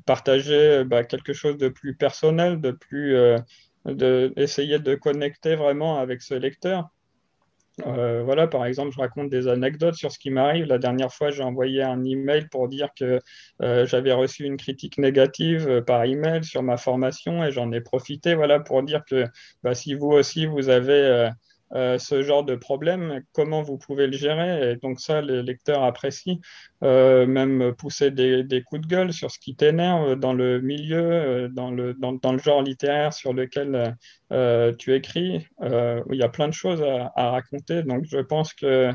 partager bah, quelque chose de plus personnel, de plus euh, de, essayer de connecter vraiment avec ce lecteur. Euh, voilà, par exemple, je raconte des anecdotes sur ce qui m'arrive. La dernière fois, j'ai envoyé un email pour dire que j'avais reçu une critique négative par email sur ma formation et j'en ai profité, voilà, pour dire que bah, si vous aussi vous avez euh, ce genre de problème, comment vous pouvez le gérer? Et donc ça, les lecteurs apprécient, euh, même pousser des, coups de gueule sur ce qui t'énerve dans le milieu, euh, dans, le, dans, le genre littéraire sur lequel tu écris. il y a plein de choses à raconter. Donc je pense que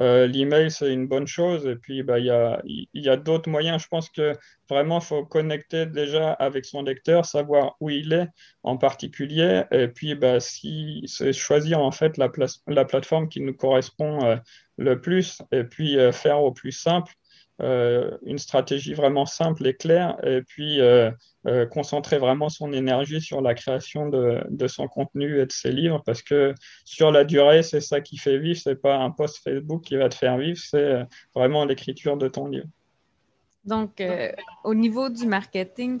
euh, l'email, c'est une bonne chose. Et puis, bah, il y a, y a d'autres moyens. Je pense que vraiment, il faut connecter déjà avec son lecteur, savoir où il est en particulier. Et puis, bah, si, choisir en fait la, la plateforme qui nous correspond euh, le plus et puis euh, faire au plus simple. Euh, une stratégie vraiment simple et claire, et puis euh, euh, concentrer vraiment son énergie sur la création de, de, son contenu et de ses livres, parce que sur la durée, c'est ça qui fait vivre, c'est pas un post Facebook qui va te faire vivre, c'est vraiment l'écriture de ton livre. Donc, au niveau du marketing,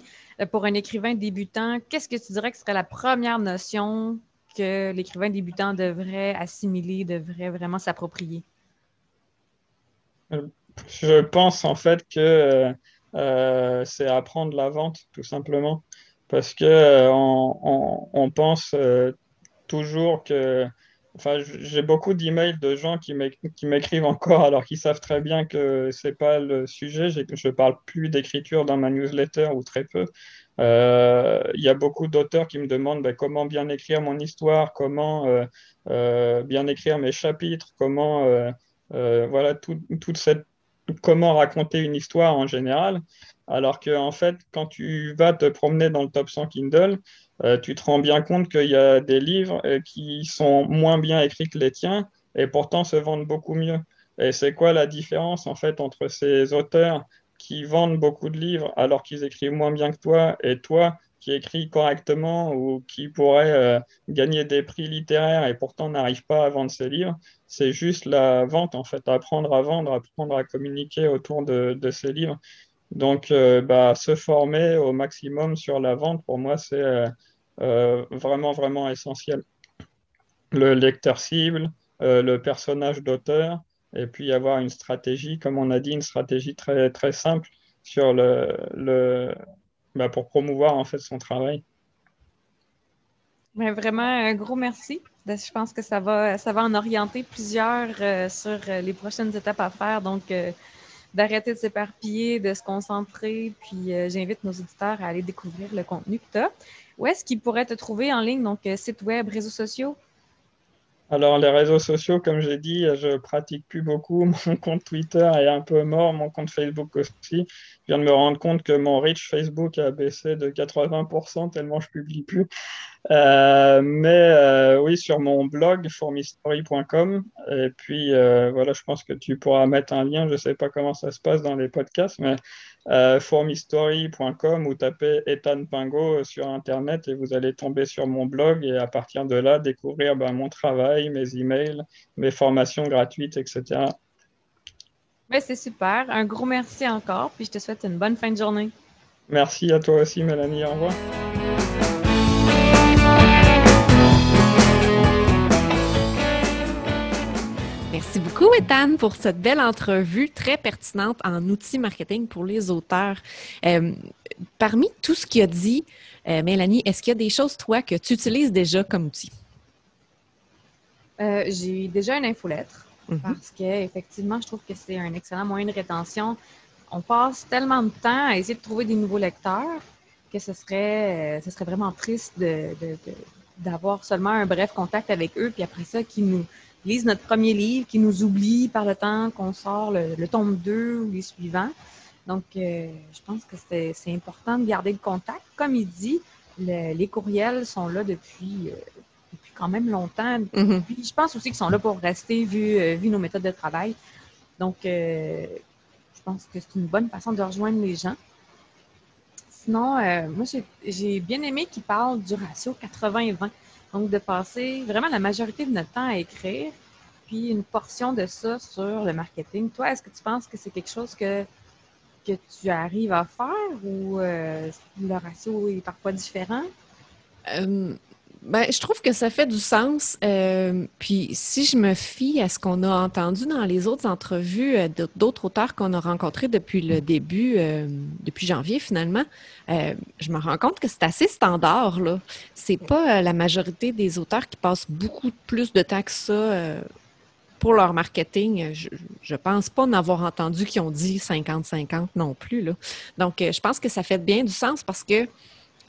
pour un écrivain débutant, qu'est-ce que tu dirais que serait la première notion que l'écrivain débutant devrait assimiler, devrait vraiment s'approprier? Je pense en fait que euh, euh, c'est apprendre la vente, tout simplement. Parce que euh, on, pense toujours que. Enfin, j'ai beaucoup d'emails de gens qui m'écrivent encore alors qu'ils savent très bien que c'est pas le sujet. Je parle plus d'écriture dans ma newsletter ou très peu. Il y a beaucoup d'auteurs qui me demandent ben, comment bien écrire mon histoire, comment bien écrire mes chapitres, comment voilà toute cette comment raconter une histoire en général. Alors que, en fait, quand tu vas te promener dans le top 100 Kindle, euh, tu te rends bien compte qu'il y a des livres euh, qui sont moins bien écrits que les tiens et pourtant se vendent beaucoup mieux. Et c'est quoi la différence, en fait, entre ces auteurs qui vendent beaucoup de livres alors qu'ils écrivent moins bien que toi et toi qui écrit correctement ou qui pourrait euh, gagner des prix littéraires et pourtant n'arrive pas à vendre ses livres, c'est juste la vente, en fait, apprendre à vendre, apprendre à communiquer autour de, ses livres. Donc, euh, bah, se former au maximum sur la vente, pour moi, c'est vraiment, vraiment essentiels. Le lecteur cible, le personnage d'auteur, et puis avoir une stratégie, comme on a dit, une stratégie très, très simple sur le, le bah, pour promouvoir en fait son travail. vraiment, un gros merci. Je pense que ça va, ça va en orienter plusieurs euh, sur euh, les prochaines étapes à faire. Donc, euh, d'arrêter de s'éparpiller, de se concentrer. Puis, j'invite nos auditeurs à aller découvrir le contenu que tu as. Où est-ce qu'ils pourraient te trouver en ligne? Donc, site web, réseaux sociaux? Alors, les réseaux sociaux, comme j'ai dit, je pratique plus beaucoup. Mon compte Twitter est un peu mort, mon compte Facebook aussi. Je viens de me rendre compte que mon reach Facebook a baissé de 80% tellement je publie plus. Euh, mais euh, oui, sur mon blog, formistory.com. Et puis, euh, voilà, je pense que tu pourras mettre un lien. Je ne sais pas comment ça se passe dans les podcasts, mais euh, formistory.com ou tapez Ethan Pingo sur Internet et vous allez tomber sur mon blog et à partir de là, découvrir ben, mon travail, mes emails, mes formations gratuites, etc. Oui, c'est super. Un gros merci encore, puis je te souhaite une bonne fin de journée. Merci à toi aussi, Mélanie. Au revoir. Merci beaucoup, Ethan, pour cette belle entrevue très pertinente en outils marketing pour les auteurs. Euh, parmi tout ce qu'il a dit, euh, Mélanie, est-ce qu'il y a des choses, toi, que tu utilises déjà comme outil? Euh, j'ai déjà une infolettre mhm. parce qu'effectivement, je trouve que c'est un excellent moyen de rétention. On passe tellement de temps à essayer de trouver des nouveaux lecteurs que ce serait, ce serait vraiment triste d'avoir seulement un bref contact avec eux, puis après ça, qui nous lisent notre premier livre, qui nous oublie par le temps qu'on sort le, tome 2 ou les suivants. Donc, euh, je pense que c'est important de garder le contact. Comme il dit, les courriels sont là depuis, euh, depuis quand même longtemps. Mm-hmm. Puis, je pense aussi qu'ils sont là pour rester vu, euh, vu nos méthodes de travail. Donc, je pense que c'est une bonne façon de rejoindre les gens. Sinon, moi, j'ai bien aimé qu'il parle du ratio 80-20. Donc, de passer vraiment la majorité de notre temps à écrire, puis une portion de ça sur le marketing. Toi, est-ce que tu penses que c'est quelque chose que, tu arrives à faire ou euh, le ratio est parfois différent? Euh, ben, je trouve que ça fait du sens. Euh, puis si je me fie à ce qu'on a entendu dans les autres entrevues euh, d'autres auteurs qu'on a rencontrés depuis le début, euh, depuis janvier finalement, je me rends compte que c'est assez standard. Là. C'est pas la majorité des auteurs qui passent beaucoup plus de temps que ça pour leur marketing. Je, je pense pas en avoir entendu qui ont dit 50-50 non plus. Là. Donc, je pense que ça fait bien du sens parce que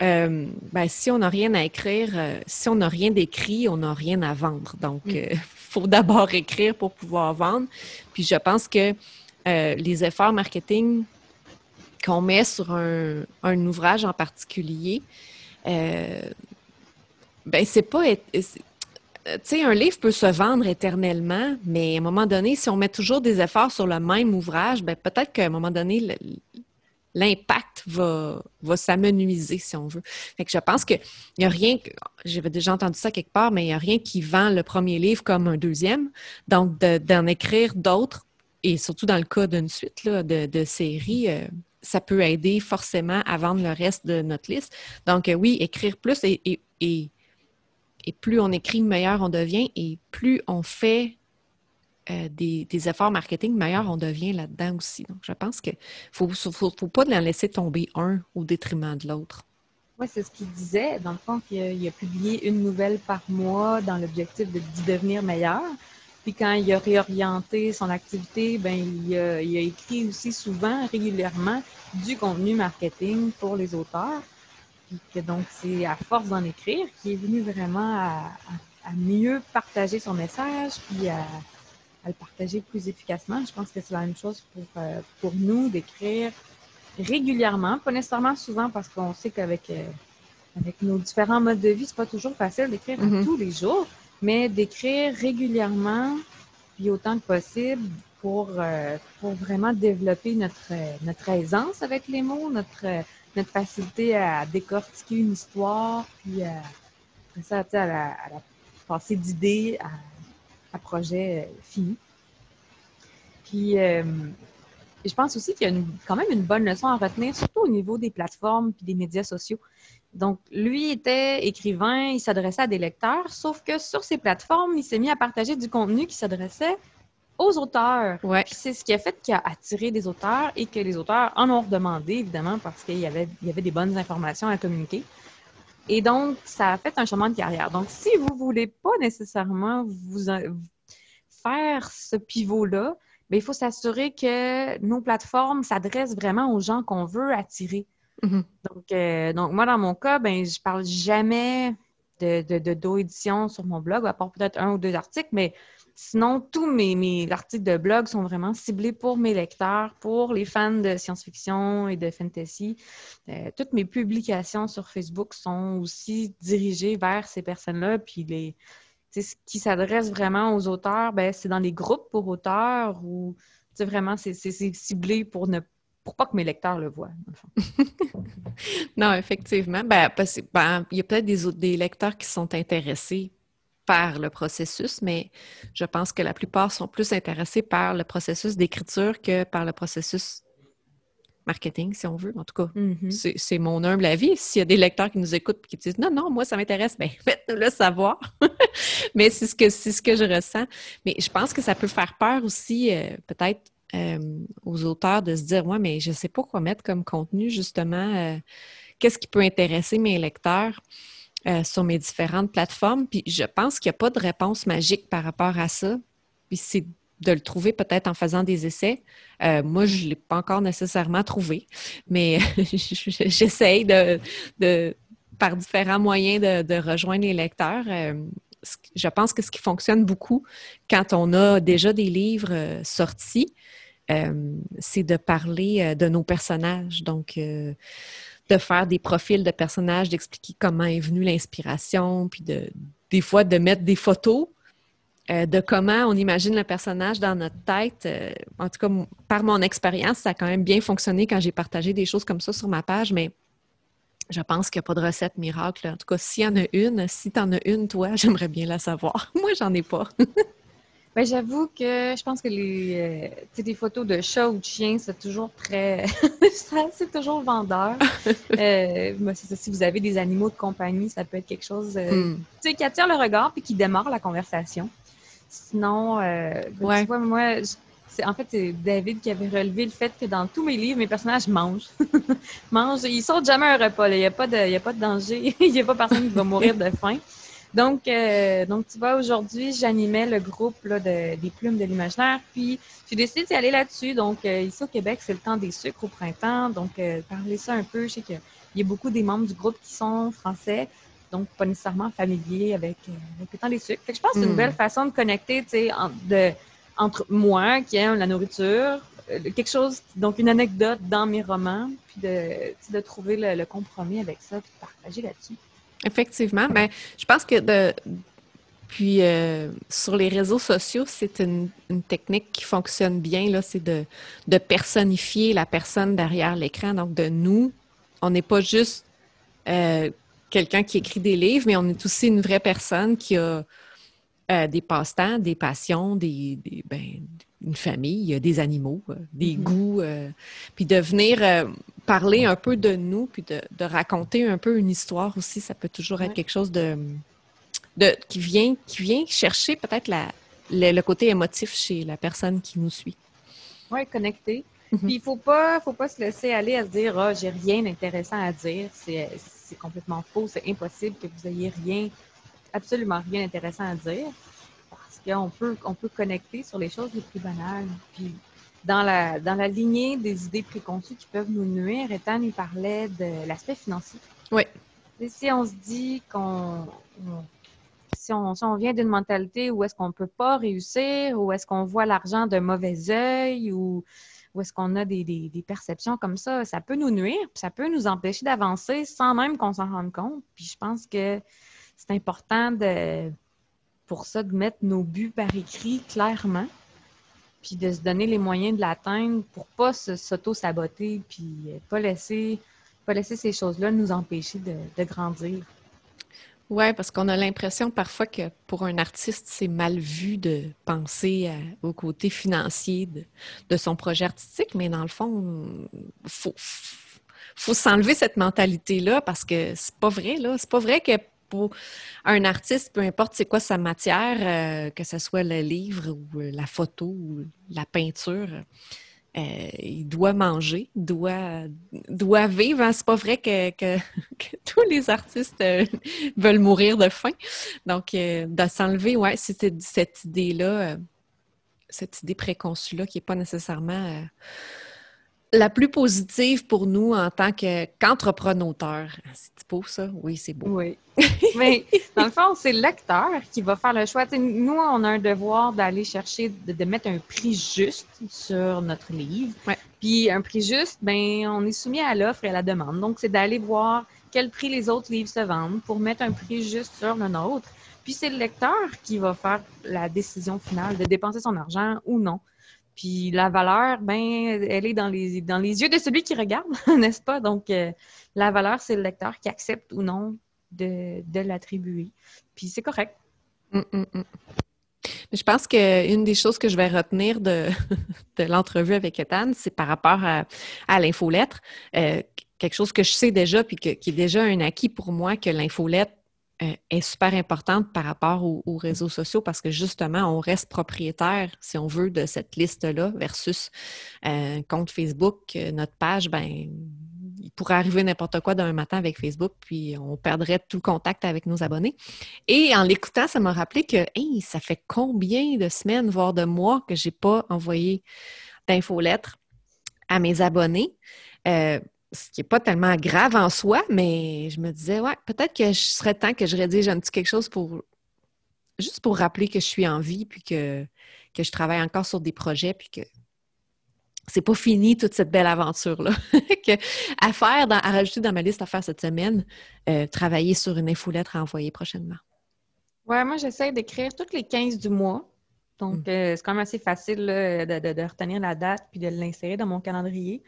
euh, ben, si on n'a rien à écrire, euh, si on n'a rien d'écrit, on n'a rien à vendre. Donc, il mm. euh, faut d'abord écrire pour pouvoir vendre. Puis, je pense que les efforts marketing qu'on met sur un, ouvrage en particulier, ben, c'est pas. Tu sais, un livre peut se vendre éternellement, mais à un moment donné, si on met toujours des efforts sur le même ouvrage, ben, peut-être qu'à un moment donné, l'impact va, va s'amenuiser, si on veut. Fait que je pense qu'il n'y a rien, j'avais déjà entendu ça quelque part, mais il n'y a rien qui vend le premier livre comme un deuxième. Donc, d'en écrire d'autres, et surtout dans le cas d'une suite là, de, de séries, euh, ça peut aider forcément à vendre le reste de notre liste. Donc, euh, oui, écrire plus et, et, et plus on écrit, meilleur on devient, et plus on fait euh, des, efforts marketing meilleurs on devient là-dedans aussi. Donc, je pense qu'il ne faut, faut, pas la laisser tomber un au détriment de l'autre. Oui, c'est ce qu'il disait. Dans le fond, il a, publié une nouvelle par mois dans l'objectif de devenir meilleur. Puis quand il a réorienté son activité, ben il a, écrit aussi souvent, régulièrement, du contenu marketing pour les auteurs. Puis que donc, c'est à force d'en écrire qu'il est venu vraiment à, mieux partager son message, puis à, à le partager plus efficacement. Je pense que c'est la même chose pour, euh, pour nous d'écrire régulièrement, pas nécessairement souvent parce qu'on sait qu'avec euh, avec nos différents modes de vie, c'est pas toujours facile d'écrire mm-hmm. tous les jours, mais d'écrire régulièrement, puis autant que possible pour, euh, pour vraiment développer notre, notre aisance avec les mots, notre, notre facilité à décortiquer une histoire, puis à, ça, à la, à la passer d'idées, à projet euh, fini. Puis, euh, je pense aussi qu'il y a quand même une bonne leçon à retenir, surtout au niveau des plateformes et des médias sociaux. Donc, lui était écrivain, il s'adressait à des lecteurs, sauf que sur ces plateformes, il s'est mis à partager du contenu qui s'adressait aux auteurs. Ouais. C'est ce qui a fait qu'il a attiré des auteurs et que les auteurs en ont demandé, évidemment, parce qu'il y avait, il y avait des bonnes informations à communiquer. Et donc, ça a fait un chemin de carrière. Donc, si vous ne voulez pas nécessairement vous faire ce pivot-là, ben, il faut s'assurer que nos plateformes s'adressent vraiment aux gens qu'on veut attirer. Mhm. Donc, euh, donc, moi, dans mon cas, ben, je parle jamais de, de, sur mon blog, à part peut-être un ou deux articles, mais sinon, tous mes, articles de blog sont vraiment ciblés pour mes lecteurs, pour les fans de science-fiction et de fantasy. Euh, toutes mes publications sur Facebook sont aussi dirigées vers ces personnes-là, puis les, ce qui s'adresse vraiment aux auteurs, ben, c'est dans les groupes pour auteurs ou vraiment c'est ciblé pour ne pour pas que mes lecteurs le voient. non, effectivement. Ben, ben, il y a peut-être des lecteurs qui sont intéressés par le processus, mais je pense que la plupart sont plus intéressés par le processus d'écriture que par le processus marketing, si on veut. En tout cas, mm-hmm. c'est mon humble avis. S'il y a des lecteurs qui nous écoutent et qui disent non, non, moi, ça m'intéresse, bien, faites-nous le savoir. Mais c'est ce, que, ce que je ressens. Mais je pense que ça peut faire peur aussi, euh, peut-être, euh, aux auteurs de se dire Ouais, mais je ne sais pas quoi mettre comme contenu, justement. Euh, qu'est-ce qui peut intéresser mes lecteurs? Sur mes différentes plateformes. Puis je pense qu'il n'y a pas de réponse magique par rapport à ça. Puis c'est de le trouver peut-être en faisant des essais. Euh, moi, je ne l'ai pas encore nécessairement trouvé, mais j'essaye de, par différents moyens de, rejoindre les lecteurs. Euh, je pense que ce qui fonctionne beaucoup quand on a déjà des livres euh, sortis, c'est de parler de nos personnages. Donc, de faire des profils de personnages, d'expliquer comment est venue l'inspiration, puis de, des fois de mettre des photos euh, de comment on imagine le personnage dans notre tête. Euh, en tout cas, par mon expérience, ça a quand même bien fonctionné quand j'ai partagé des choses comme ça sur ma page, mais je pense qu'il n'y a pas de recette miracle. En tout cas, s'il y en a une, si tu en as une, toi, j'aimerais bien la savoir. Moi, j'en ai pas. ben, j'avoue que je pense que les euh, des photos de chats ou de chiens, c'est toujours très. c'est toujours vendeur. si vous avez des animaux de compagnie, ça peut être quelque chose hmm. qui attire le regard et qui démarre la conversation. Sinon, euh, ben, tu vois, moi, c'est, en fait, c'est David qui avait relevé le fait que dans tous mes livres, mes personnages mangent. mangent. Ils sautent jamais un repas. Il n'y a, pas de, a pas de danger. Il n'y a pas personne qui va mourir de faim. Donc, euh, donc tu vois, aujourd'hui, j'animais le groupe là, de, des plumes de l'imaginaire. Puis, j'ai décidé d'y aller là-dessus. Donc, euh, ici au Québec, c'est le temps des sucres au printemps. Donc, euh, parler ça un peu. Je sais qu'il y a beaucoup des membres du groupe qui sont français donc pas nécessairement familier avec, euh, le temps des sucres. je pense que c'est une belle hmm. façon de connecter de, entre moi qui aime la nourriture, euh, quelque chose, donc une anecdote dans mes romans, puis de, de trouver le, compromis avec ça, puis de partager là-dessus. Effectivement, ben, je pense que puis euh, sur les réseaux sociaux, c'est une, technique qui fonctionne bien, là, c'est de, personnifier la personne derrière l'écran. Donc de nous, on n'est pas juste quelqu'un qui écrit des livres, mais on est aussi une vraie personne qui a euh, des passe-temps, des passions, des, ben, une famille, des animaux, euh, des mm-hmm. goûts, euh, puis de venir parler un peu de nous, puis de, raconter un peu une histoire aussi, ça peut toujours être quelque chose de, de, qui vient qui vient chercher peut-être la, le, côté émotif chez la personne qui nous suit. Oui, connecté. Mm-hmm. Puis il ne faut pas, faut pas se laisser aller à se dire Ah, j'ai rien d'intéressant à dire. C'est complètement faux. C'est impossible que vous ayez rien, absolument rien d'intéressant à dire qu'on peut, on peut connecter sur les choses les plus banales. Puis, dans la, dans la lignée des idées préconçues qui peuvent nous nuire, Ethan, il parlait de l'aspect financier. Oui. si on se dit qu'on. si, on, si on, vient d'une mentalité où est-ce qu'on ne peut pas réussir, ou est-ce qu'on voit l'argent d'un mauvais œil, ou ou est-ce qu'on a des, perceptions comme ça, ça peut nous nuire, puis ça peut nous empêcher d'avancer sans même qu'on s'en rende compte. Puis je pense que c'est important de, pour ça de mettre nos buts par écrit clairement, puis de se donner les moyens de l'atteindre pour pas s'auto-saboter, puis pas laisser, pas laisser ces choses-là nous empêcher de, grandir. Oui, parce qu'on a l'impression parfois que pour un artiste, c'est mal vu de penser au côté financier de, son projet artistique, mais dans le fond, faut, faut s'enlever cette mentalité-là parce que c'est pas vrai, là. C'est pas vrai que pour un artiste, peu importe c'est quoi sa matière, euh, que ce soit le livre ou la photo ou la peinture, euh, il doit manger, doit, doit vivre. Hein. C'est pas vrai que, tous les artistes euh, veulent mourir de faim. Donc, de s'enlever, ouais, c'était cette idée-là, cette idée préconçue-là qui n'est pas nécessairement la plus positive pour nous en tant qu'entrepreneur. c'est beau ça? Oui, c'est beau. Oui. Mais dans le fond, c'est le lecteur qui va faire le choix. nous, on a un devoir d'aller chercher, de, mettre un prix juste sur notre livre. Puis un prix juste, ben, on est soumis à l'offre et à la demande. Donc, c'est d'aller voir quel prix les autres livres se vendent pour mettre un prix juste sur le nôtre. Puis c'est le lecteur qui va faire la décision finale de dépenser son argent ou non. Puis la valeur, ben, elle est dans les, dans les yeux de celui qui regarde, n'est-ce pas? Donc, euh, la valeur, c'est le lecteur qui accepte ou non de, l'attribuer. Puis c'est correct. Hum, hum, hum. Je pense qu'une des choses que je vais retenir de, l'entrevue avec Ethan, c'est par rapport à, l'infolettre. Euh, quelque chose que je sais déjà, puis qui est déjà un acquis pour moi, que l'infolettre euh, est super importante par rapport aux, réseaux sociaux parce que justement, on reste propriétaire, si on veut, de cette liste-là versus euh, compte Facebook. Euh, notre page, ben, il pourrait arriver n'importe quoi d'un matin avec Facebook, puis on perdrait tout contact avec nos abonnés. Et en l'écoutant, ça m'a rappelé que ça fait combien de semaines, voire de mois, que je n'ai pas envoyé d'infolettre à mes abonnés? Ce qui n'est pas tellement grave en soi, mais je me disais, ouais, peut-être que ce serait temps que je rédige un petit quelque chose pour juste pour rappeler que je suis en vie, puis que, que je travaille encore sur des projets, puis que c'est pas fini toute cette belle aventure-là. à faire, à rajouter dans ma liste à faire cette semaine, euh, travailler sur une infolettre à envoyer prochainement. Ouais, moi j'essaie d'écrire toutes les 15 du mois. Donc, mm. euh, c'est quand même assez facile de, de, retenir la date puis de l'insérer dans mon calendrier.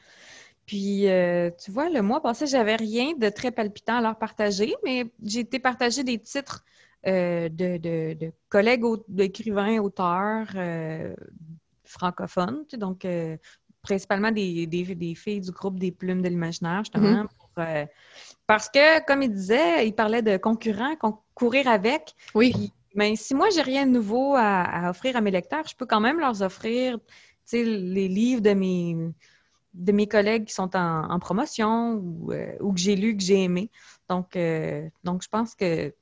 Puis, euh, tu vois, le mois passé, j'avais rien de très palpitant à leur partager, mais j'ai été partager des titres euh, de, de, collègues d'écrivains, auteurs euh, francophones, donc principalement des, des, filles du groupe des plumes de l'imaginaire, justement, mm-hmm. parce que, comme il disait, il parlait de concurrents, courir avec. Oui. mais si moi, j'ai rien de nouveau à, à, offrir à mes lecteurs, je peux quand même leur offrir les livres de mes de mes collègues qui sont en, promotion euh, ou, que j'ai lu, que j'ai aimé. Donc, euh, donc, je pense que.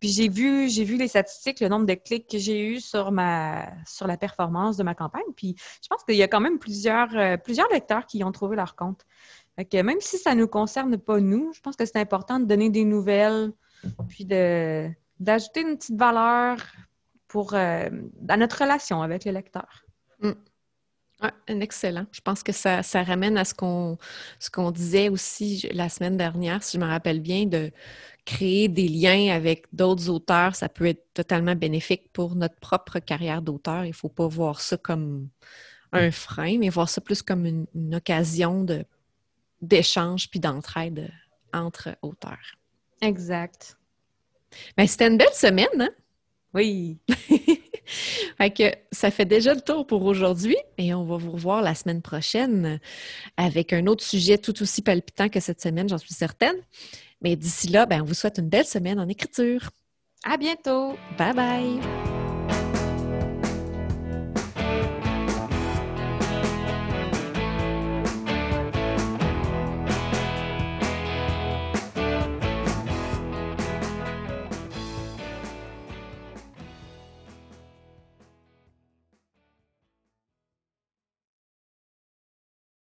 Puis j'ai vu, j'ai vu les statistiques, le nombre de clics que j'ai eu sur ma sur la performance de ma campagne. Puis je pense qu'il y a quand même plusieurs, euh, plusieurs lecteurs qui ont trouvé leur compte. que même si ça ne nous concerne pas nous, je pense que c'est important de donner des nouvelles, puis de d'ajouter une petite valeur pour à notre relation avec le lecteur. Mm. Excellent. Je pense que ça, ramène à ce qu'on ce qu'on disait aussi la semaine dernière, si je me rappelle bien, de créer des liens avec d'autres auteurs. Ça peut être totalement bénéfique pour notre propre carrière d'auteur. Il ne faut pas voir ça comme un frein, mais voir ça plus comme une, occasion de d'échange puis d'entraide entre auteurs. Exact. Ben, c'était une belle semaine, hein? Oui. fait que ça fait déjà le tour pour aujourd'hui et on va vous revoir la semaine prochaine avec un autre sujet tout aussi palpitant que cette semaine, j'en suis certaine. Mais d'ici là, ben, on vous souhaite une belle semaine en écriture. À bientôt. Bye bye.